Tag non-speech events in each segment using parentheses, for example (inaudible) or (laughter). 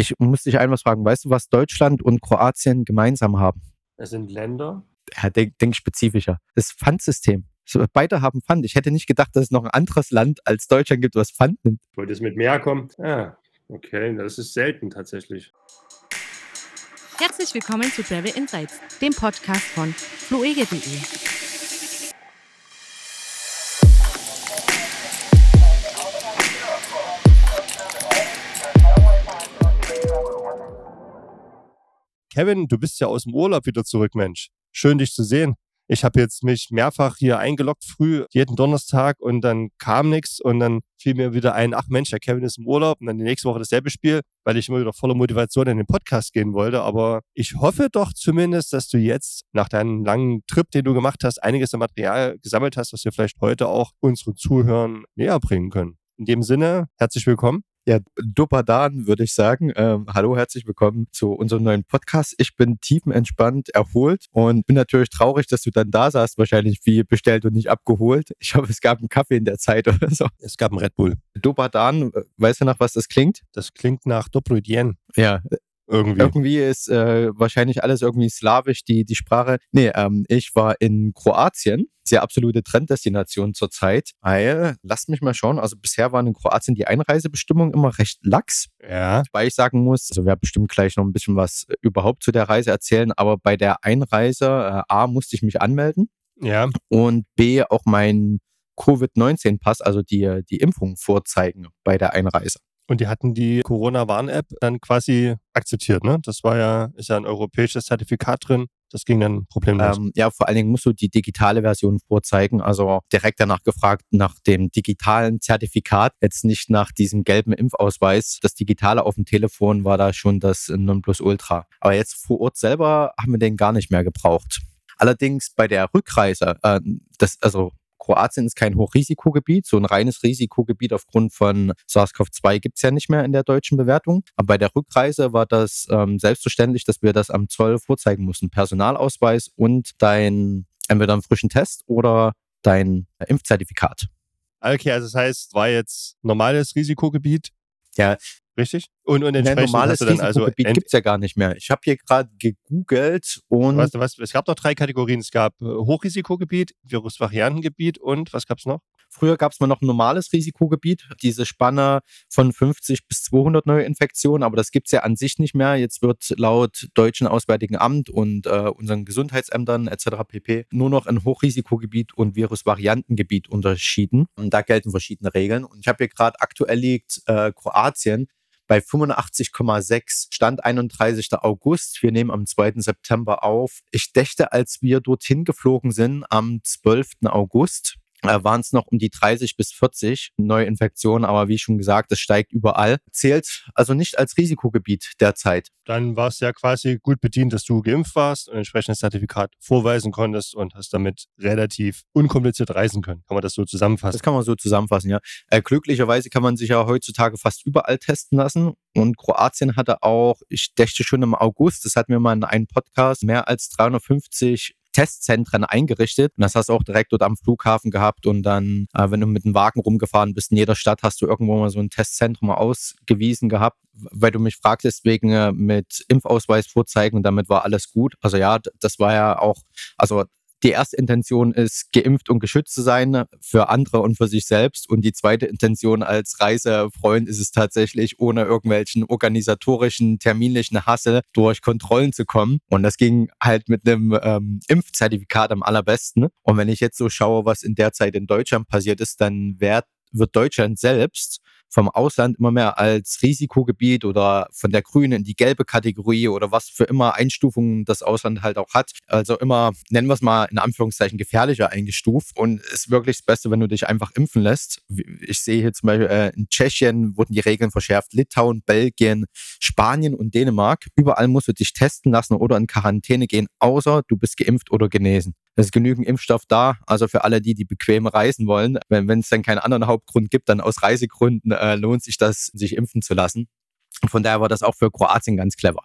Ich muss dich einmal fragen, weißt du, was Deutschland und Kroatien gemeinsam haben? Es sind Länder. Ja, denk, denk spezifischer. Das Pfandsystem. So, beide haben Pfand. Ich hätte nicht gedacht, dass es noch ein anderes Land als Deutschland gibt, was Pfand nimmt. Wollte es mit mehr kommen? Ah, okay, das ist selten tatsächlich. Herzlich willkommen zu Travel Insights, dem Podcast von fluege.de. Kevin, du bist ja aus dem Urlaub wieder zurück, Mensch. Schön, dich zu sehen. Ich habe jetzt mich mehrfach hier eingeloggt früh, jeden Donnerstag und dann kam nichts und dann fiel mir wieder ein, ach Mensch, der Kevin ist im Urlaub und dann die nächste Woche dasselbe Spiel, weil ich immer wieder voller Motivation in den Podcast gehen wollte. Aber ich hoffe doch zumindest, dass du jetzt nach deinem langen Trip, den du gemacht hast, einiges an Material gesammelt hast, was wir vielleicht heute auch unseren Zuhörern näher bringen können. In dem Sinne, herzlich willkommen. Ja, Dopadan würde ich sagen. Ähm, hallo, herzlich willkommen zu unserem neuen Podcast. Ich bin tiefenentspannt, erholt und bin natürlich traurig, dass du dann da saßt, wahrscheinlich wie bestellt und nicht abgeholt. Ich hoffe, es gab einen Kaffee in der Zeit (laughs) oder so. Es gab einen Red Bull. Dopadan, äh, weißt du nach was das klingt? Das klingt nach Dobrudien. Ja, irgendwie. Irgendwie ist äh, wahrscheinlich alles irgendwie slawisch, die, die Sprache. Nee, ähm, ich war in Kroatien, sehr absolute Trenddestination zurzeit, weil, lasst mich mal schauen, also bisher waren in Kroatien die Einreisebestimmungen immer recht lax. Ja. Weil ich sagen muss, also wer bestimmt gleich noch ein bisschen was überhaupt zu der Reise erzählen, aber bei der Einreise, äh, A, musste ich mich anmelden. Ja. Und B, auch mein Covid-19-Pass, also die, die Impfung vorzeigen bei der Einreise. Und die hatten die Corona-Warn-App dann quasi akzeptiert, ne? Das war ja, ist ja ein europäisches Zertifikat drin. Das ging dann problemlos. Ähm, ja, vor allen Dingen musst du die digitale Version vorzeigen. Also direkt danach gefragt nach dem digitalen Zertifikat, jetzt nicht nach diesem gelben Impfausweis. Das Digitale auf dem Telefon war da schon das Nonplusultra. Aber jetzt vor Ort selber haben wir den gar nicht mehr gebraucht. Allerdings bei der Rückreise, äh, das, also Kroatien ist kein Hochrisikogebiet. So ein reines Risikogebiet aufgrund von SARS-CoV-2 gibt es ja nicht mehr in der deutschen Bewertung. Aber bei der Rückreise war das ähm, selbstverständlich, dass wir das am Zoll vorzeigen mussten. Personalausweis und dein entweder einen frischen Test oder dein Impfzertifikat. Okay, also das heißt, war jetzt normales Risikogebiet. Ja, Richtig? Und, und entsprechend normales hast du dann also gibt es ja gar nicht mehr. Ich habe hier gerade gegoogelt und. Weißt du was? Es gab doch drei Kategorien. Es gab äh, Hochrisikogebiet, Virusvariantengebiet und was gab es noch? Früher gab es mal noch ein normales Risikogebiet, diese Spanne von 50 bis 200 Neuinfektionen, aber das gibt es ja an sich nicht mehr. Jetzt wird laut Deutschen Auswärtigen Amt und äh, unseren Gesundheitsämtern etc. pp. nur noch ein Hochrisikogebiet und Virusvariantengebiet unterschieden. Und da gelten verschiedene Regeln. Und ich habe hier gerade aktuell liegt äh, Kroatien bei 85,6 Stand 31. August. Wir nehmen am 2. September auf. Ich dächte, als wir dorthin geflogen sind am 12. August, äh, waren es noch um die 30 bis 40 Neuinfektionen, aber wie schon gesagt, es steigt überall. Zählt also nicht als Risikogebiet derzeit. Dann war es ja quasi gut bedient, dass du geimpft warst und entsprechendes Zertifikat vorweisen konntest und hast damit relativ unkompliziert reisen können. Kann man das so zusammenfassen? Das kann man so zusammenfassen, ja. Äh, glücklicherweise kann man sich ja heutzutage fast überall testen lassen. Und Kroatien hatte auch, ich dächte schon im August, das hatten wir mal in einem Podcast, mehr als 350 Testzentren eingerichtet. Und das hast du auch direkt dort am Flughafen gehabt. Und dann, äh, wenn du mit dem Wagen rumgefahren bist, in jeder Stadt hast du irgendwo mal so ein Testzentrum ausgewiesen gehabt. Weil du mich fragtest wegen äh, mit Impfausweis vorzeigen und damit war alles gut. Also ja, das war ja auch, also die erste Intention ist, geimpft und geschützt zu sein für andere und für sich selbst. Und die zweite Intention als Reisefreund ist es tatsächlich, ohne irgendwelchen organisatorischen, terminlichen Hassel durch Kontrollen zu kommen. Und das ging halt mit einem ähm, Impfzertifikat am allerbesten. Und wenn ich jetzt so schaue, was in der Zeit in Deutschland passiert ist, dann wird, wird Deutschland selbst vom Ausland immer mehr als Risikogebiet oder von der grünen in die gelbe Kategorie oder was für immer Einstufungen das Ausland halt auch hat. Also immer, nennen wir es mal in Anführungszeichen, gefährlicher eingestuft und ist wirklich das Beste, wenn du dich einfach impfen lässt. Ich sehe hier zum Beispiel äh, in Tschechien wurden die Regeln verschärft, Litauen, Belgien, Spanien und Dänemark. Überall musst du dich testen lassen oder in Quarantäne gehen, außer du bist geimpft oder genesen. Es ist genügend Impfstoff da, also für alle die, die bequem reisen wollen. Wenn es dann keinen anderen Hauptgrund gibt, dann aus Reisegründen äh, lohnt sich das, sich impfen zu lassen. Von daher war das auch für Kroatien ganz clever.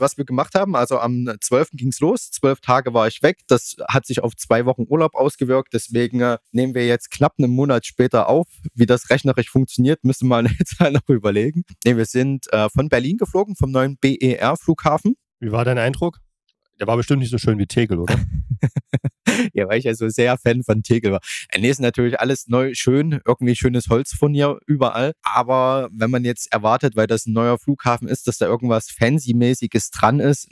was wir gemacht haben. Also am 12. ging es los, zwölf Tage war ich weg. Das hat sich auf zwei Wochen Urlaub ausgewirkt. Deswegen äh, nehmen wir jetzt knapp einen Monat später auf. Wie das rechnerisch funktioniert, müssen wir (laughs) jetzt noch überlegen. Nee, wir sind äh, von Berlin geflogen, vom neuen BER-Flughafen. Wie war dein Eindruck? Der war bestimmt nicht so schön wie Tegel, oder? (laughs) ja, weil ich ja so sehr Fan von Tegel war. Nee, ist natürlich alles neu, schön, irgendwie schönes Holz von hier überall. Aber wenn man jetzt erwartet, weil das ein neuer Flughafen ist, dass da irgendwas Fancy-mäßiges dran ist,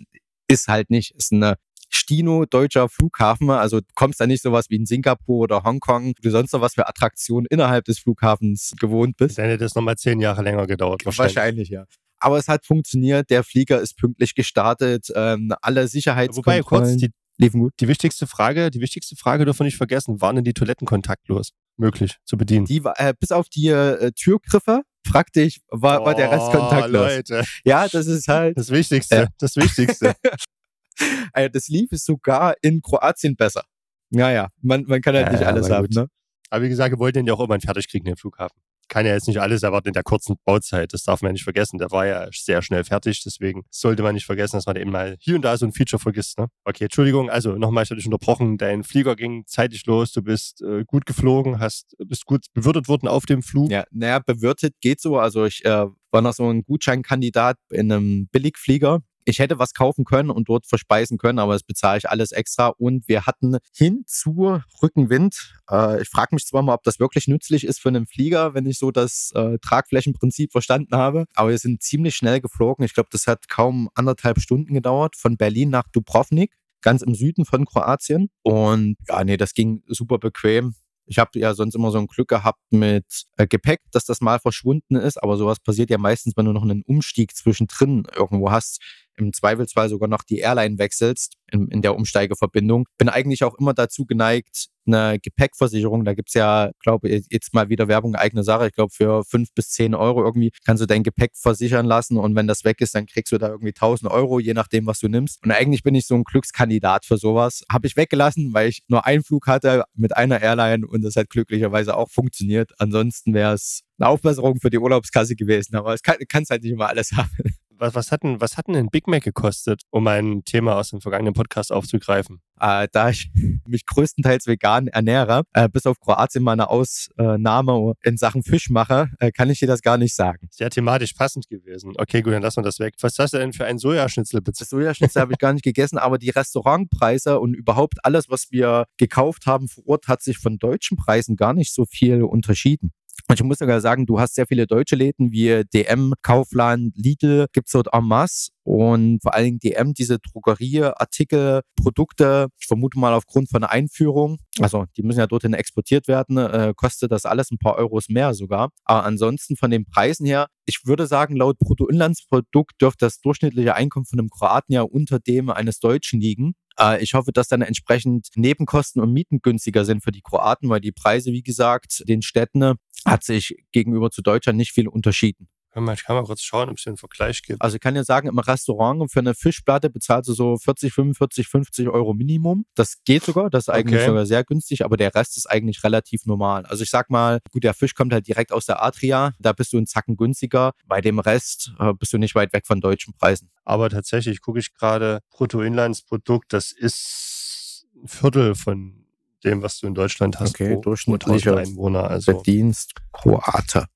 ist halt nicht. Ist eine Stino deutscher Flughafen. Also du kommst da nicht sowas wie in Singapur oder Hongkong, du sonst noch was für Attraktionen innerhalb des Flughafens gewohnt bist. Dann hätte das nochmal zehn Jahre länger gedauert. Wahrscheinlich, wahrscheinlich ja. Aber es hat funktioniert, der Flieger ist pünktlich gestartet, ähm, alle Sicherheitskontrollen. Wobei, kurz, die, liefen gut. Die wichtigste Frage, die wichtigste Frage dürfen wir nicht vergessen, waren denn die Toiletten kontaktlos möglich zu bedienen? Die äh, bis auf die äh, Türgriffe, fragte ich, war, oh, war der Rest oh, kontaktlos. Leute. Ja, das ist halt. Das Wichtigste, äh. das Wichtigste. (laughs) also das lief es sogar in Kroatien besser. Naja, man, man kann halt ja, nicht alles haben, ne? Aber wie gesagt, wir wollten den ja auch irgendwann fertig kriegen, den Flughafen kann ja jetzt nicht alles erwarten in der kurzen Bauzeit. Das darf man ja nicht vergessen. Der war ja sehr schnell fertig. Deswegen sollte man nicht vergessen, dass man eben mal hier und da so ein Feature vergisst. Ne? Okay, Entschuldigung. Also nochmal, ich hatte dich unterbrochen. Dein Flieger ging zeitig los. Du bist äh, gut geflogen, hast, bist gut bewirtet worden auf dem Flug. Ja, naja, bewirtet geht so. Also ich äh, war noch so ein Gutscheinkandidat in einem Billigflieger ich hätte was kaufen können und dort verspeisen können, aber das bezahle ich alles extra. Und wir hatten hin zu Rückenwind. Äh, ich frage mich zwar mal, ob das wirklich nützlich ist für einen Flieger, wenn ich so das äh, Tragflächenprinzip verstanden habe. Aber wir sind ziemlich schnell geflogen. Ich glaube, das hat kaum anderthalb Stunden gedauert von Berlin nach Dubrovnik ganz im Süden von Kroatien. Und ja, nee, das ging super bequem. Ich habe ja sonst immer so ein Glück gehabt mit äh, Gepäck, dass das mal verschwunden ist, aber sowas passiert ja meistens, wenn du noch einen Umstieg zwischendrin irgendwo hast im Zweifelsfall sogar noch die Airline wechselst in, in der Umsteigeverbindung. Bin eigentlich auch immer dazu geneigt, eine Gepäckversicherung, da gibt's ja, glaube ich, jetzt mal wieder Werbung, eigene Sache. Ich glaube, für fünf bis zehn Euro irgendwie kannst du dein Gepäck versichern lassen und wenn das weg ist, dann kriegst du da irgendwie 1000 Euro, je nachdem, was du nimmst. Und eigentlich bin ich so ein Glückskandidat für sowas. Habe ich weggelassen, weil ich nur einen Flug hatte mit einer Airline und das hat glücklicherweise auch funktioniert. Ansonsten wäre es eine Aufbesserung für die Urlaubskasse gewesen, aber es kann, kannst halt nicht immer alles haben was, was, hat denn, was hat denn ein Big Mac gekostet, um ein Thema aus dem vergangenen Podcast aufzugreifen? Äh, da ich mich größtenteils vegan ernähre, äh, bis auf Kroatien meine Ausnahme in Sachen Fisch mache, äh, kann ich dir das gar nicht sagen. Sehr thematisch passend gewesen. Okay, gut, dann lassen wir das weg. Was hast du denn für einen Sojaschnitzel bezahlt? Sojaschnitzel habe ich gar nicht gegessen, aber die Restaurantpreise und überhaupt alles, was wir gekauft haben vor Ort, hat sich von deutschen Preisen gar nicht so viel unterschieden. Ich muss sogar sagen, du hast sehr viele deutsche Läden wie DM, Kaufland, Lidl, gibt's dort en masse. Und vor allen Dingen DM, diese Drogerieartikel, Produkte, ich vermute mal aufgrund von Einführung, also die müssen ja dorthin exportiert werden, äh, kostet das alles ein paar Euros mehr sogar. Aber ansonsten von den Preisen her, ich würde sagen, laut Bruttoinlandsprodukt dürfte das durchschnittliche Einkommen von einem Kroaten ja unter dem eines Deutschen liegen. Äh, ich hoffe, dass dann entsprechend Nebenkosten und Mieten günstiger sind für die Kroaten, weil die Preise, wie gesagt, den Städten hat sich gegenüber zu Deutschland nicht viel unterschieden. Ich kann mal kurz schauen, ob es einen Vergleich gibt. Also ich kann ja sagen, im Restaurant für eine Fischplatte bezahlst du so 40, 45, 50 Euro Minimum. Das geht sogar, das ist eigentlich okay. sogar sehr günstig, aber der Rest ist eigentlich relativ normal. Also ich sag mal, gut, der Fisch kommt halt direkt aus der Adria, da bist du einen Zacken günstiger. Bei dem Rest äh, bist du nicht weit weg von deutschen Preisen. Aber tatsächlich gucke ich gerade, Bruttoinlandsprodukt, das ist ein Viertel von dem, was du in Deutschland hast. Okay, pro, durchschnittlicher Einwohner. Also. Verdienst Kroate.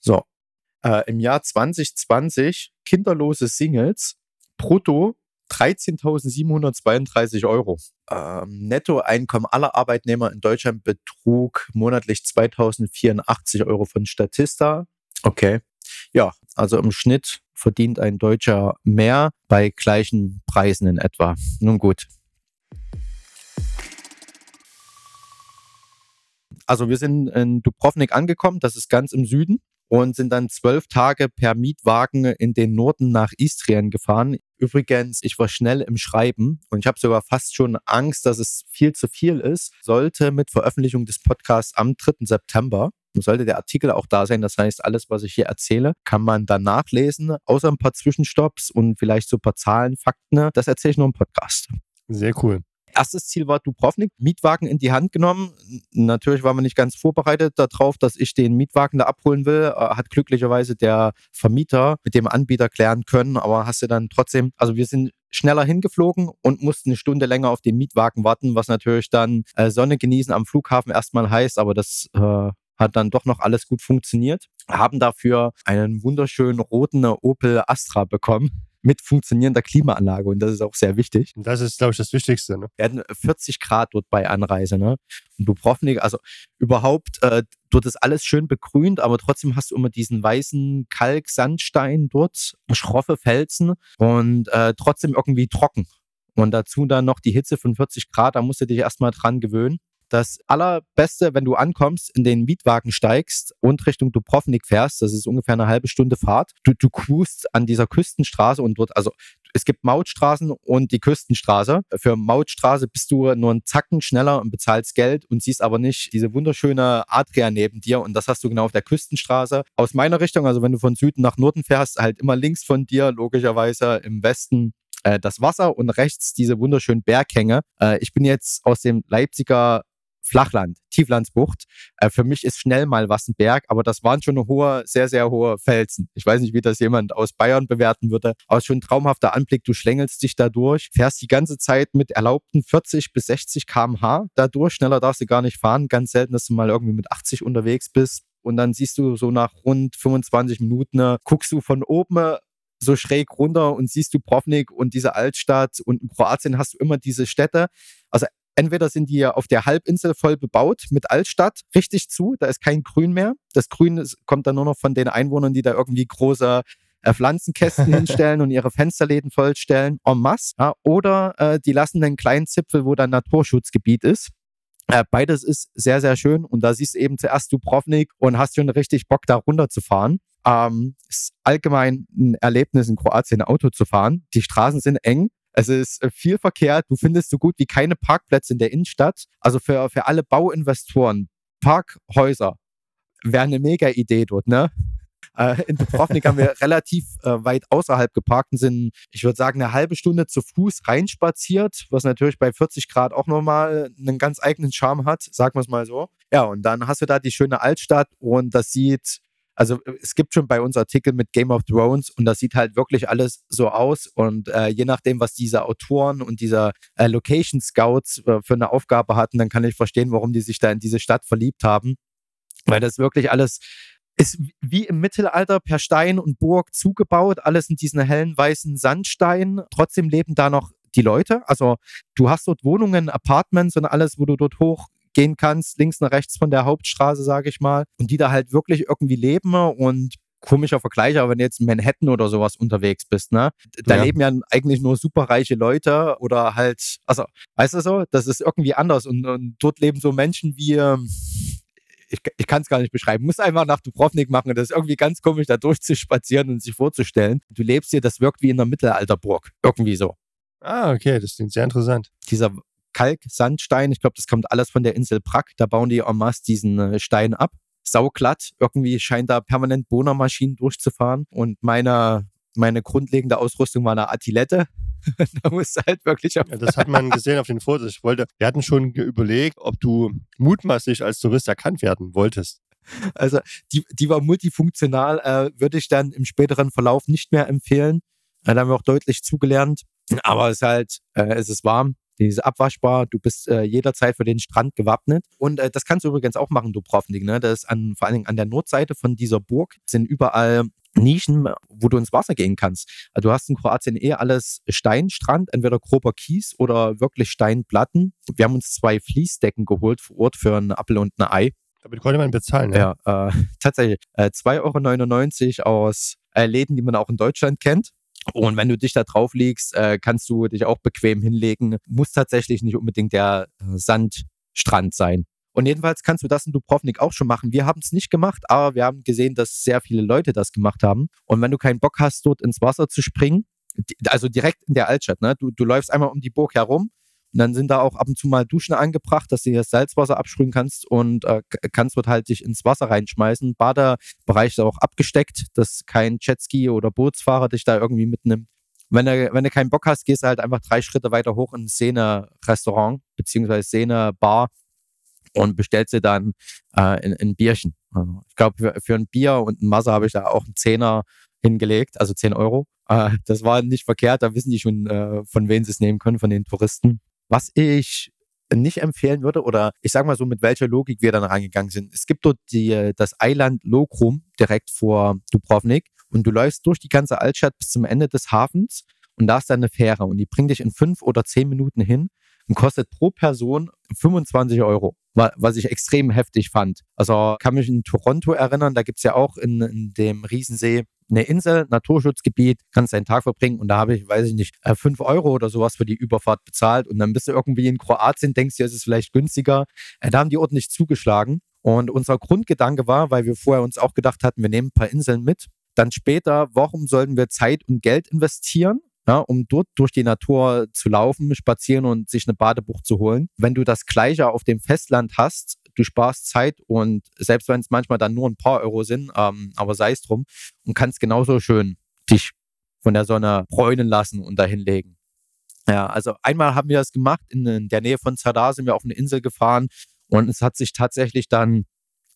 So. Äh, Im Jahr 2020 kinderlose Singles brutto 13.732 Euro. Ähm, Nettoeinkommen aller Arbeitnehmer in Deutschland betrug monatlich 2.084 Euro von Statista. Okay. Ja, also im Schnitt verdient ein Deutscher mehr bei gleichen Preisen in etwa. Nun gut, Also wir sind in Dubrovnik angekommen, das ist ganz im Süden und sind dann zwölf Tage per Mietwagen in den Norden nach Istrien gefahren. Übrigens, ich war schnell im Schreiben und ich habe sogar fast schon Angst, dass es viel zu viel ist. Sollte mit Veröffentlichung des Podcasts am 3. September sollte der Artikel auch da sein. Das heißt, alles, was ich hier erzähle, kann man dann nachlesen, außer ein paar Zwischenstopps und vielleicht so ein paar Zahlen, Fakten. Das erzähle ich nur im Podcast. Sehr cool. Erstes Ziel war Dubrovnik, Mietwagen in die Hand genommen. Natürlich waren wir nicht ganz vorbereitet darauf, dass ich den Mietwagen da abholen will. Äh, hat glücklicherweise der Vermieter mit dem Anbieter klären können, aber hast du dann trotzdem, also wir sind schneller hingeflogen und mussten eine Stunde länger auf den Mietwagen warten, was natürlich dann äh, Sonne genießen am Flughafen erstmal heißt, aber das äh, hat dann doch noch alles gut funktioniert. Haben dafür einen wunderschönen roten Opel Astra bekommen mit funktionierender Klimaanlage und das ist auch sehr wichtig. Das ist, glaube ich, das Wichtigste. Ne? Wir hatten 40 Grad dort bei Anreise. Ne? Und Dubrovnik, also überhaupt, äh, dort ist alles schön begrünt, aber trotzdem hast du immer diesen weißen Kalk-Sandstein dort, schroffe Felsen und äh, trotzdem irgendwie trocken. Und dazu dann noch die Hitze von 40 Grad, da musst du dich erstmal dran gewöhnen. Das allerbeste, wenn du ankommst, in den Mietwagen steigst und Richtung Dubrovnik fährst, das ist ungefähr eine halbe Stunde Fahrt, du, du cruist an dieser Küstenstraße und dort, also es gibt Mautstraßen und die Küstenstraße. Für Mautstraße bist du nur einen Zacken schneller und bezahlst Geld und siehst aber nicht diese wunderschöne Adria neben dir und das hast du genau auf der Küstenstraße. Aus meiner Richtung, also wenn du von Süden nach Norden fährst, halt immer links von dir, logischerweise im Westen äh, das Wasser und rechts diese wunderschönen Berghänge. Äh, ich bin jetzt aus dem Leipziger Flachland, Tieflandsbucht. Äh, für mich ist schnell mal was ein Berg, aber das waren schon hohe, sehr, sehr hohe Felsen. Ich weiß nicht, wie das jemand aus Bayern bewerten würde, aber schon ein traumhafter Anblick. Du schlängelst dich da durch, fährst die ganze Zeit mit erlaubten 40 bis 60 km/h dadurch. Schneller darfst du gar nicht fahren. Ganz selten, dass du mal irgendwie mit 80 unterwegs bist. Und dann siehst du so nach rund 25 Minuten, äh, guckst du von oben so schräg runter und siehst du Provnik und diese Altstadt und in Kroatien hast du immer diese Städte. Also entweder sind die auf der Halbinsel voll bebaut mit Altstadt, richtig zu, da ist kein Grün mehr. Das Grün kommt dann nur noch von den Einwohnern, die da irgendwie große äh, Pflanzenkästen (laughs) hinstellen und ihre Fensterläden vollstellen, en masse. Ja, oder äh, die lassen einen kleinen Zipfel, wo dann Naturschutzgebiet ist. Äh, beides ist sehr, sehr schön und da siehst du eben zuerst Dubrovnik und hast schon richtig Bock, da runterzufahren. Ähm, ist allgemein ein Erlebnis in Kroatien, Auto zu fahren. Die Straßen sind eng, es ist äh, viel Verkehr. Du findest so gut wie keine Parkplätze in der Innenstadt. Also für, für alle Bauinvestoren, Parkhäuser wäre eine mega Idee dort, ne? Äh, in Dubrovnik haben wir (laughs) relativ äh, weit außerhalb geparkt und sind, ich würde sagen, eine halbe Stunde zu Fuß reinspaziert, was natürlich bei 40 Grad auch nochmal einen ganz eigenen Charme hat, sagen wir es mal so. Ja, und dann hast du da die schöne Altstadt und das sieht also es gibt schon bei uns Artikel mit Game of Thrones und das sieht halt wirklich alles so aus. Und äh, je nachdem, was diese Autoren und diese äh, Location Scouts äh, für eine Aufgabe hatten, dann kann ich verstehen, warum die sich da in diese Stadt verliebt haben. Weil das wirklich alles ist wie im Mittelalter per Stein und Burg zugebaut, alles in diesen hellen weißen Sandstein. Trotzdem leben da noch die Leute. Also du hast dort Wohnungen, Apartments und alles, wo du dort hoch gehen kannst, links nach rechts von der Hauptstraße, sage ich mal, und die da halt wirklich irgendwie leben und komischer Vergleich, aber wenn du jetzt in Manhattan oder sowas unterwegs bist, ne, da ja. leben ja eigentlich nur superreiche Leute oder halt, also, weißt du so, das ist irgendwie anders und, und dort leben so Menschen wie, ähm, ich, ich kann es gar nicht beschreiben, muss einfach nach Dubrovnik machen, das ist irgendwie ganz komisch, da durchzuspazieren und sich vorzustellen. Du lebst hier, das wirkt wie in einer Mittelalterburg, irgendwie so. Ah, okay, das klingt sehr interessant. Dieser Kalksandstein. Ich glaube, das kommt alles von der Insel Prag. Da bauen die en masse diesen äh, Stein ab. Sauglatt. Irgendwie scheint da permanent Bohnermaschinen durchzufahren. Und meine, meine grundlegende Ausrüstung war eine Attilette. (laughs) da musst du halt wirklich. Ja, das hat man gesehen auf den Fotos. Ich wollte, wir hatten schon überlegt, ob du mutmaßlich als Tourist erkannt werden wolltest. Also die, die war multifunktional, äh, würde ich dann im späteren Verlauf nicht mehr empfehlen. Da haben wir auch deutlich zugelernt. Aber es ist halt, äh, es ist warm, die ist abwaschbar, du bist äh, jederzeit für den Strand gewappnet. Und äh, das kannst du übrigens auch machen, du Dubrovnik. Ne? Das ist an, vor allen Dingen an der Nordseite von dieser Burg sind überall Nischen, wo du ins Wasser gehen kannst. Also du hast in Kroatien eh alles Steinstrand, entweder grober Kies oder wirklich Steinplatten. Wir haben uns zwei Fließdecken geholt vor Ort für einen Apfel und ein Ei. Damit konnte man bezahlen, ja. Ja, äh, (laughs) tatsächlich. Äh, 2,99 Euro aus äh, Läden, die man auch in Deutschland kennt. Und wenn du dich da drauf legst, äh, kannst du dich auch bequem hinlegen. Muss tatsächlich nicht unbedingt der äh, Sandstrand sein. Und jedenfalls kannst du das in Dubrovnik auch schon machen. Wir haben es nicht gemacht, aber wir haben gesehen, dass sehr viele Leute das gemacht haben. Und wenn du keinen Bock hast, dort ins Wasser zu springen, also direkt in der Altstadt, ne? du, du läufst einmal um die Burg herum und dann sind da auch ab und zu mal Duschen angebracht, dass du das Salzwasser absprühen kannst und äh, kannst dort halt dich ins Wasser reinschmeißen. Badebereich ist auch abgesteckt, dass kein Jetski oder Bootsfahrer dich da irgendwie mitnimmt. Wenn du, wenn du keinen Bock hast, gehst du halt einfach drei Schritte weiter hoch in ein Szene-Restaurant beziehungsweise Szene-Bar und bestellst dir dann äh, ein, ein Bierchen. Also ich glaube, für, für ein Bier und ein Masse habe ich da auch einen Zehner hingelegt, also 10 Euro. Äh, das war nicht verkehrt, da wissen die schon, äh, von wem sie es nehmen können, von den Touristen. Was ich nicht empfehlen würde oder ich sage mal so, mit welcher Logik wir dann reingegangen sind. Es gibt dort die, das Eiland Lokrum direkt vor Dubrovnik und du läufst durch die ganze Altstadt bis zum Ende des Hafens und da ist dann eine Fähre und die bringt dich in fünf oder zehn Minuten hin und kostet pro Person 25 Euro, was ich extrem heftig fand. Also kann mich in Toronto erinnern, da gibt's ja auch in, in dem Riesensee eine Insel, Naturschutzgebiet, kannst deinen Tag verbringen und da habe ich, weiß ich nicht, äh, fünf Euro oder sowas für die Überfahrt bezahlt und dann bist du irgendwie in Kroatien, denkst du, es ist vielleicht günstiger. Äh, da haben die ordentlich zugeschlagen und unser Grundgedanke war, weil wir vorher uns auch gedacht hatten, wir nehmen ein paar Inseln mit, dann später, warum sollten wir Zeit und Geld investieren? ja, um dort durch die Natur zu laufen, spazieren und sich eine Badebucht zu holen. Wenn du das Gleiche auf dem Festland hast, du sparst Zeit und selbst wenn es manchmal dann nur ein paar Euro sind, ähm, aber sei es drum, und kannst genauso schön dich von der Sonne bräunen lassen und dahin legen. Ja, also einmal haben wir das gemacht, in der Nähe von Zadar sind wir auf eine Insel gefahren und es hat sich tatsächlich dann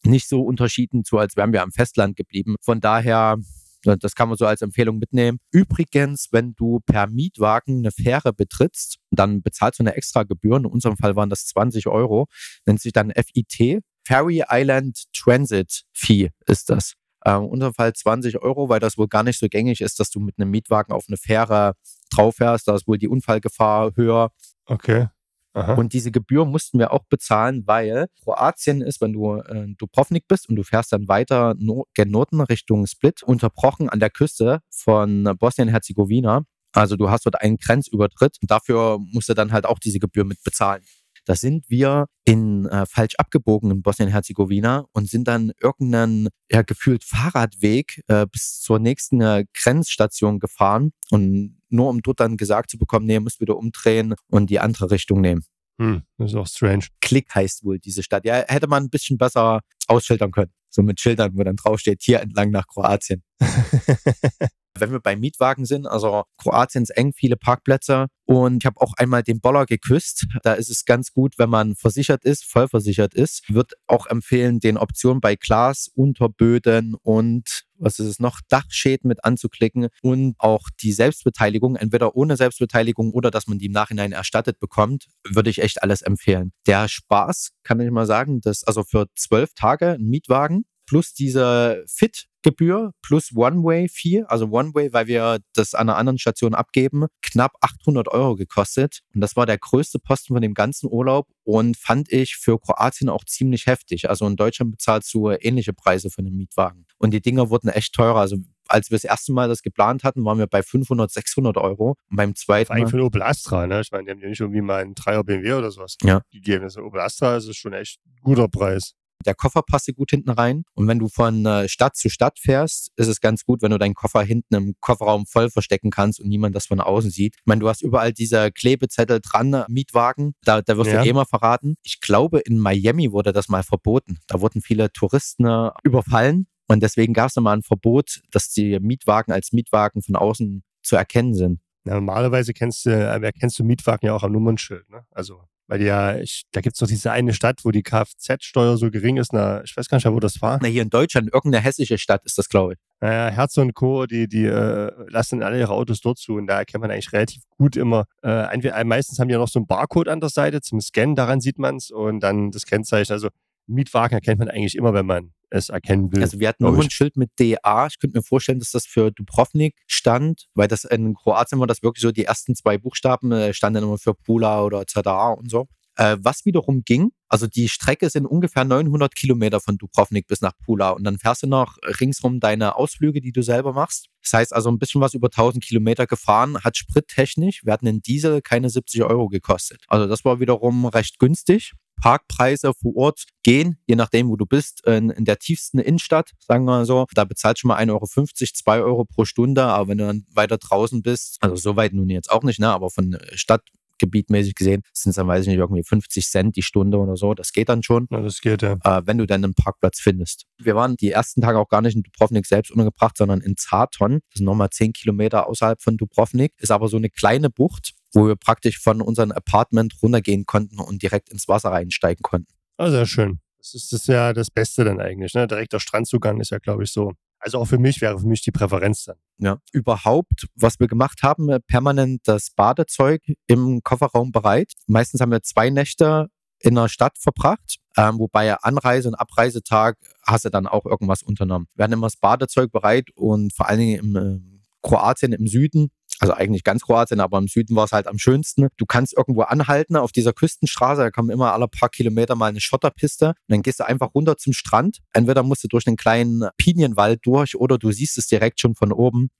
nicht so unterschieden zu, als wären wir am Festland geblieben. Von daher das kann man so als Empfehlung mitnehmen. Übrigens, wenn du per Mietwagen eine Fähre betrittst, dann bezahlst du eine extra Gebühr. In unserem Fall waren das 20 Euro. Nennt sich dann FIT. Ferry Island Transit Fee ist das. Äh, in unserem Fall 20 Euro, weil das wohl gar nicht so gängig ist, dass du mit einem Mietwagen auf eine Fähre drauf fährst. Da ist wohl die Unfallgefahr höher. Okay. Aha. Und diese Gebühr mussten wir auch bezahlen, weil Kroatien ist, wenn du äh, Dubrovnik bist und du fährst dann weiter no gen Norden Richtung Split, unterbrochen an der Küste von Bosnien-Herzegowina. Also du hast dort einen Grenzübertritt und dafür musst du dann halt auch diese Gebühr mit bezahlen. Da sind wir in äh, falsch abgebogen in Bosnien-Herzegowina und sind dann irgendeinen ja, gefühlt Fahrradweg äh, bis zur nächsten äh, Grenzstation gefahren und nur um dort dann gesagt zu bekommen, nee, ihr müsst wieder umdrehen und die andere Richtung nehmen. Hm, das ist auch strange. Klick heißt wohl diese Stadt. Ja, hätte man ein bisschen besser ausschildern können. So mit Schildern, wo dann draufsteht, hier entlang nach Kroatien. (laughs) wenn wir beim Mietwagen sind, also Kroatien ist eng, viele Parkplätze und ich habe auch einmal den Boller geküsst. Da ist es ganz gut, wenn man versichert ist, voll versichert ist. Wird auch empfehlen, den Optionen bei Glas, Unterböden und was ist es noch, Dachschäden mit anzuklicken und auch die Selbstbeteiligung, entweder ohne Selbstbeteiligung oder dass man die im Nachhinein erstattet bekommt, würde ich echt alles empfehlen. Der Spaß, kann ich mal sagen, dass also für zwölf Tage ein Mietwagen plus diese Fit-Gebühr plus One-Way-Fee, also One-Way, weil wir das an einer anderen Station abgeben, knapp 800 Euro gekostet. Und das war der größte Posten von dem ganzen Urlaub und fand ich für Kroatien auch ziemlich heftig. Also in Deutschland bezahlst du ähnliche Preise für einen Mietwagen. Und die Dinger wurden echt teurer. Also als wir das erste Mal das geplant hatten, waren wir bei 500, 600 Euro. Und beim zweiten. Eigentlich für Opel Astra, ne? Ich meine, die haben ja nicht irgendwie mal einen 3er BMW oder sowas ja. gegeben. Also Opel Astra ist schon echt ein guter Preis. Der Koffer passt gut hinten rein. Und wenn du von äh, Stadt zu Stadt fährst, ist es ganz gut, wenn du deinen Koffer hinten im Kofferraum voll verstecken kannst und niemand das von außen sieht. Ich meine, du hast überall diese Klebezettel dran, Mietwagen. Da, da wirst ja. du eh mal verraten. Ich glaube, in Miami wurde das mal verboten. Da wurden viele Touristen äh, überfallen. Und deswegen gab es mal ein Verbot, dass die Mietwagen als Mietwagen von außen zu erkennen sind. Normalerweise kennst du, äh, erkennst du Mietwagen ja auch am Nummernschild. Ne? Also weil ja, ich, da gibt es noch diese eine Stadt, wo die Kfz-Steuer so gering ist. Na, ich weiß gar nicht wo das war. Na, hier in Deutschland, irgendeine hessische Stadt ist das, glaube ich. Naja, Herz und Co., die, die äh, lassen alle ihre Autos dort zu und da erkennt man eigentlich relativ gut immer. Äh, äh meistens haben die ja noch so einen Barcode an der Seite zum Scannen, daran sieht man es und dann das Kennzeichen. Also Mietwagen erkennt man eigentlich immer, wenn man es erkennen will. Also wir hatten nur ein Schild mit DA. Ich könnte mir vorstellen, dass das für Dubrovnik stand, weil das in Kroatien war das wirklich so die ersten zwei Buchstaben äh, standen immer für Pula oder Zadar und so. Äh, was wiederum ging, also die Strecke sind ungefähr 900 Kilometer von Dubrovnik bis nach Pula und dann fährst du noch ringsrum deine Ausflüge, die du selber machst. Das heißt also ein bisschen was über 1000 Kilometer gefahren, hat sprittechnisch, wir hatten in Diesel keine 70 Euro gekostet. Also das war wiederum recht günstig. Parkpreise vor Ort gehen, je nachdem, wo du bist, in, in der tiefsten Innenstadt, sagen wir mal so. Da bezahlst du schon mal 1,50 Euro, 2 Euro pro Stunde, aber wenn du dann weiter draußen bist, also so weit nun jetzt auch nicht, ne, aber von Stadt gebietmäßig gesehen, sind es dann, weiß ich nicht, irgendwie 50 Cent die Stunde oder so. Das geht dann schon. Ja, das geht, ja. Äh, wenn du dann einen Parkplatz findest. Wir waren die ersten Tage auch gar nicht in Dubrovnik selbst untergebracht, sondern in Zarton. Das sind nochmal 10 Kilometer außerhalb von Dubrovnik. Ist aber so eine kleine Bucht, wo wir praktisch von unserem Apartment runtergehen konnten und direkt ins Wasser reinsteigen konnten. Ah, sehr schön. Das ist, das ist ja das Beste dann eigentlich. Ne? Direkter Strandzugang ist ja, glaube ich, so. Also auch für mich wäre für mich die Präferenz dann. Ja, überhaupt, was wir gemacht haben, äh, permanent das Badezeug im Kofferraum bereit. Meistens haben wir zwei Nächte in der Stadt verbracht, ähm, wobei Anreise- und Abreisetag hast du dann auch irgendwas unternommen. Wir hatten immer das Badezeug bereit und vor allen Dingen im äh, Kroatien im Süden also eigentlich ganz Kroatien, aber im Süden war es halt am schönsten. Du kannst irgendwo anhalten auf dieser Küstenstraße, da kommen immer alle paar Kilometer mal eine Schotterpiste und dann gehst du einfach runter zum Strand. Entweder musst du durch einen kleinen Pinienwald durch oder du siehst es direkt schon von oben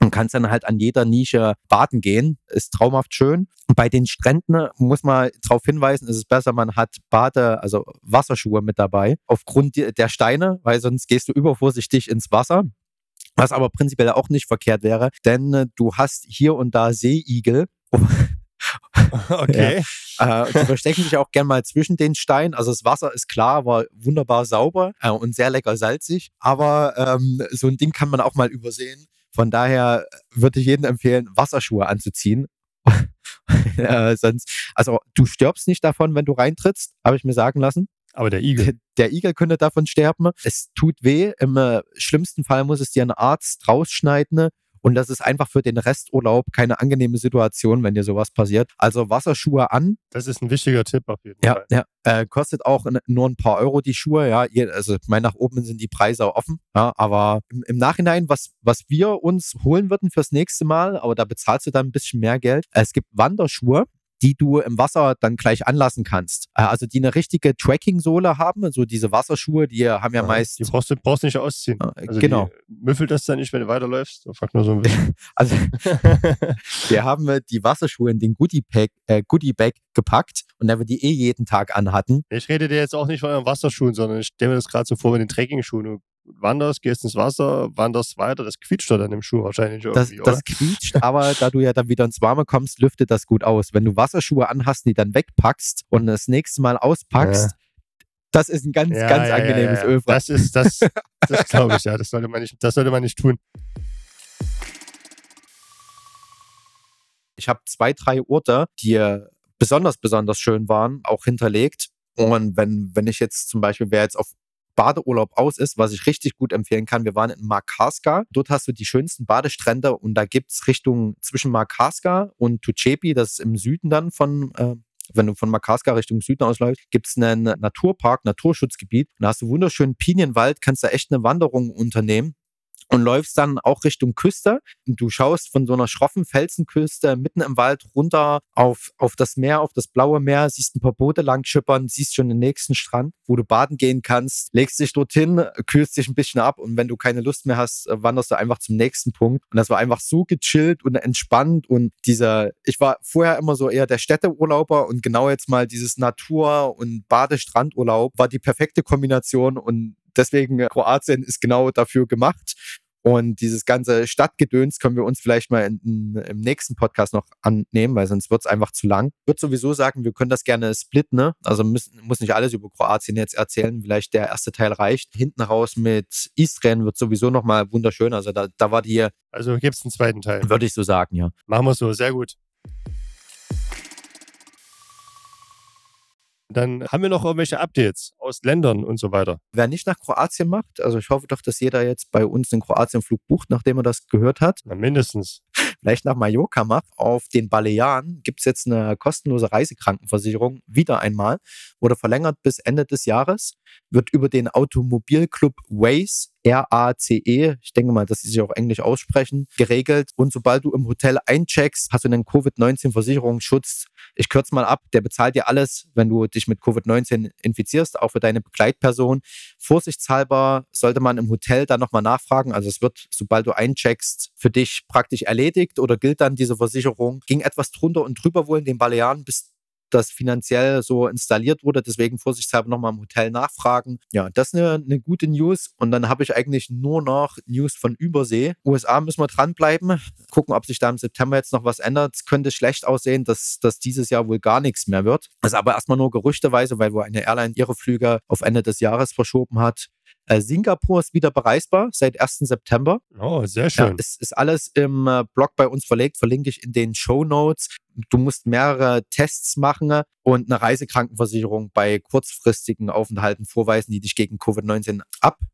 und kannst dann halt an jeder Nische baden gehen. Ist traumhaft schön. Bei den Stränden muss man darauf hinweisen, ist es besser, man hat Bade, also Wasserschuhe mit dabei, aufgrund der Steine, weil sonst gehst du übervorsichtig ins Wasser. Was aber prinzipiell auch nicht verkehrt wäre, denn äh, du hast hier und da Seeigel. (laughs) (laughs) Okay. Ja. Äh, die verstecken sich auch gern mal zwischen den Steinen. Also das Wasser ist klar, war wunderbar sauber äh, und sehr lecker salzig. Aber ähm, so ein Ding kann man auch mal übersehen. Von daher würde ich jedem empfehlen, Wasserschuhe anzuziehen. (laughs) äh, sonst, also du stirbst nicht davon, wenn du reintrittst, habe ich mir sagen lassen. Aber der Igel. Der Igel könnte davon sterben. Es tut weh. Im äh, schlimmsten Fall muss es dir ein Arzt rausschneiden. Und das ist einfach für den Resturlaub keine angenehme Situation, wenn dir sowas passiert. Also Wasserschuhe an. Das ist ein wichtiger Tipp auf jeden ja, Fall. Ja, äh, kostet auch nur ein paar Euro die Schuhe. Ja, also ich meine, nach oben sind die Preise offen. Ja, aber im, im, Nachhinein, was, was wir uns holen würden fürs nächste Mal, aber da bezahlst du dann ein bisschen mehr Geld. Es gibt Wanderschuhe die du im Wasser dann gleich anlassen kannst. Äh, also die eine richtige Tracking-Sohle haben, so diese Wasserschuhe, die haben ja, ja meist. Die brauchst du brauchst nicht ausziehen. Äh, also genau. müffelt das dann nicht, wenn du weiterläufst? Frag nur so ein bisschen. (laughs) also (laughs) wir haben äh, die Wasserschuhe in den Goodie-Bag äh, Goodie gepackt und da wir die eh jeden Tag anhatten. Ich rede dir jetzt auch nicht von euren Wasserschuhen, sondern ich stelle mir das gerade so vor mit den Trekking-Schuhen wanderst, gehst ins Wasser, wanderst weiter, das quietscht doch dann im Schuh wahrscheinlich irgendwie, das, das quietscht, aber da du ja dann wieder ins Warme kommst, lüftet das gut aus. Wenn du Wasserschuhe anhast, die dann wegpackst und das nächste Mal auspackst, ja. das ist ein ganz, ja, ganz ja, angenehmes Öl. Das ist, das, das (laughs) glaube ich, ja, das sollte man nicht, das sollte man nicht tun. Ich habe zwei, drei Orte, die besonders, besonders schön waren, auch hinterlegt. Und wenn, wenn ich jetzt zum Beispiel, wer jetzt auf Badeurlaub aus ist, was ich richtig gut empfehlen kann. Wir waren in Makarska. Dort hast du die schönsten Badestrände und da gibt es Richtung zwischen Makarska und Tucepi, das ist im Süden dann von, äh, wenn du von Makarska Richtung Süden ausläufst, gibt es einen Naturpark, Naturschutzgebiet. Und da hast du wunderschönen Pinienwald, kannst da echt eine Wanderung unternehmen und läufst dann auch Richtung Küste. Und du schaust von so einer schroffen Felsenküste mitten im Wald runter auf, auf das Meer, auf das blaue Meer, siehst ein paar Boote lang schippern, siehst schon den nächsten Strand, wo du baden gehen kannst, legst dich dorthin, kühlst dich ein bisschen ab und wenn du keine Lust mehr hast, wanderst du einfach zum nächsten Punkt. Und das war einfach so gechillt und entspannt und dieser, ich war vorher immer so eher der Städteurlauber und genau jetzt mal dieses Natur- und Badestrandurlaub war die perfekte Kombination und deswegen äh, Kroatien ist genau dafür gemacht. Und dieses ganze Stadtgedöns können wir uns vielleicht mal in, in, im nächsten Podcast noch annehmen, weil sonst wird es einfach zu lang. Ich würde sowieso sagen, wir können das gerne splitten. Ne? Also müssen, muss nicht alles über Kroatien jetzt erzählen. Vielleicht der erste Teil reicht. Hinten raus mit Istren wird sowieso nochmal wunderschön. Also da, da war die. Also gibt es einen zweiten Teil. Würde ich so sagen, ja. Machen wir so, sehr gut. Dann haben wir noch irgendwelche Updates aus Ländern und so weiter. Wer nicht nach Kroatien macht, also ich hoffe doch, dass jeder jetzt bei uns den Kroatien-Flug bucht, nachdem er das gehört hat. Na, mindestens. Vielleicht nach Mallorca macht. Auf den Balearen gibt es jetzt eine kostenlose Reisekrankenversicherung, wieder einmal. Wurde verlängert bis Ende des Jahres. Wird über den Automobilclub Waze R-A-C-E, ich denke mal, dass sie sich auch Englisch aussprechen, geregelt. Und sobald du im Hotel eincheckst, hast du einen Covid-19-Versicherungsschutz. Ich kürze mal ab, der bezahlt dir alles, wenn du dich mit Covid-19 infizierst, auch für deine Begleitperson. Vorsichtshalber sollte man im Hotel dann nochmal nachfragen. Also es wird, sobald du eincheckst, für dich praktisch erledigt oder gilt dann diese Versicherung. Ging etwas drunter und drüber wohl in den Balearen bis das finanziell so installiert wurde. Deswegen vorsichtshalber nochmal im Hotel nachfragen. Ja, das ist eine, eine gute News. Und dann habe ich eigentlich nur noch News von Übersee. USA müssen wir dranbleiben. Gucken, ob sich da im September jetzt noch was ändert. Es könnte schlecht aussehen, dass, dass dieses Jahr wohl gar nichts mehr wird. Das ist aber erstmal nur gerüchteweise, weil wo eine Airline ihre Flüge auf Ende des Jahres verschoben hat. Äh, Singapur ist wieder bereisbar seit 1. September. Oh, sehr schön. Ja, es ist alles im äh, Blog bei uns verlegt, verlinke ich in den Show Notes. Du musst mehrere Tests machen und eine Reisekrankenversicherung bei kurzfristigen Aufenthalten vorweisen, die dich gegen Covid-19 abschützt.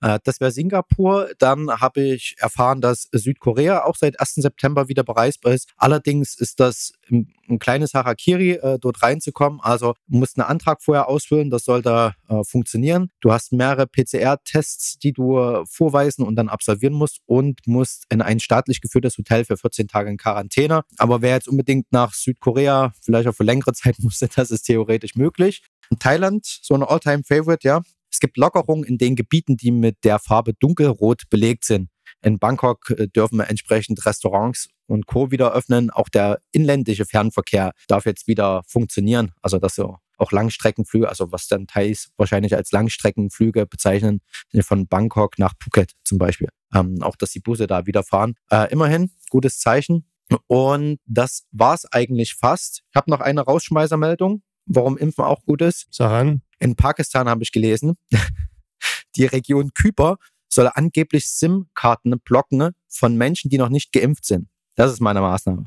Äh, das wäre Singapur. Dann habe ich erfahren, dass Südkorea auch seit 1. September wieder bereisbar ist. Allerdings ist das ein kleines Harakiri, äh, dort reinzukommen. Also musst einen Antrag vorher ausfüllen, das sollte äh, funktionieren. Du hast mehrere PCR-Tests, die du vorweisen und dann absolvieren musst und musst in ein staatlich geführtes Hotel für 14 Tage in Quarantäne. Aber wer jetzt unbedingt nach Südkorea, vielleicht auch für längere (laughs) Zeit musste, das ist theoretisch möglich. Thailand, so ein All-Time-Favorite, ja. Es gibt Lockerungen in den Gebieten, die mit der Farbe dunkelrot belegt sind. In Bangkok äh, dürfen entsprechend Restaurants und Co. wieder öffnen. Auch der inländische Fernverkehr darf jetzt wieder funktionieren. Also dass so auch Langstreckenflüge, also was dann Thais wahrscheinlich als Langstreckenflüge bezeichnen, von Bangkok nach Phuket zum Beispiel. Ähm, auch dass die Busse da wieder fahren. Äh, immerhin, gutes Zeichen. Und das war's eigentlich fast. Ich habe noch eine Rausschmeißermeldung, warum Impfen auch gut ist. Sag an. In Pakistan habe ich gelesen, (laughs) die Region Kyper soll angeblich SIM-Karten blocken von Menschen, die noch nicht geimpft sind. Das ist meine Maßnahme.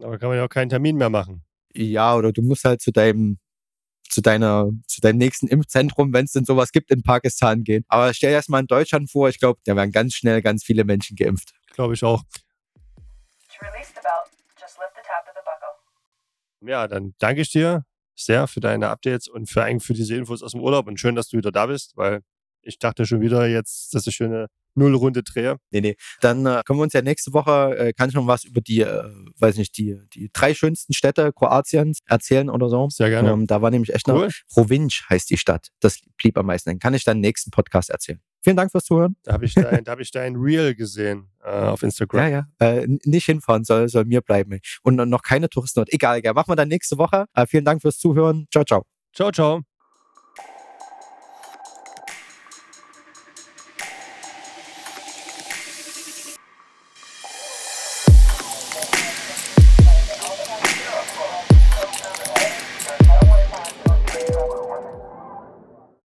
Aber kann man ja auch keinen Termin mehr machen. Ja, oder du musst halt zu deinem zu deiner, zu deinem nächsten Impfzentrum, wenn es denn sowas gibt in Pakistan gehen. Aber stell dir das mal in Deutschland vor, ich glaube, da werden ganz schnell ganz viele Menschen geimpft. Glaube ich auch. Ja, dann danke ich dir sehr für deine Updates und für, eigentlich für diese Infos aus dem Urlaub und schön, dass du wieder da bist, weil ich dachte schon wieder jetzt, dass ich schöne Nullrunde drehe. Nee, nee. Dann äh, können wir uns ja nächste Woche, äh, kann ich noch was über die, äh, weiß nicht, die, die drei schönsten Städte Kroatiens erzählen oder so. Sehr gerne. Ähm, da war nämlich echt cool. noch, Rovinj heißt die Stadt. Das blieb am meisten. Dann kann ich dann nächsten Podcast erzählen. Vielen Dank fürs Zuhören. Da habe ich, dein, hab ich dein Reel gesehen äh, auf Instagram. Ja, ja. Äh, nicht hinfahren, soll, soll mir bleiben. Und noch keine Touristen. Egal, ja. Machen wir dann nächste Woche. Äh, vielen Dank fürs Zuhören. Ciao, ciao. Ciao, ciao.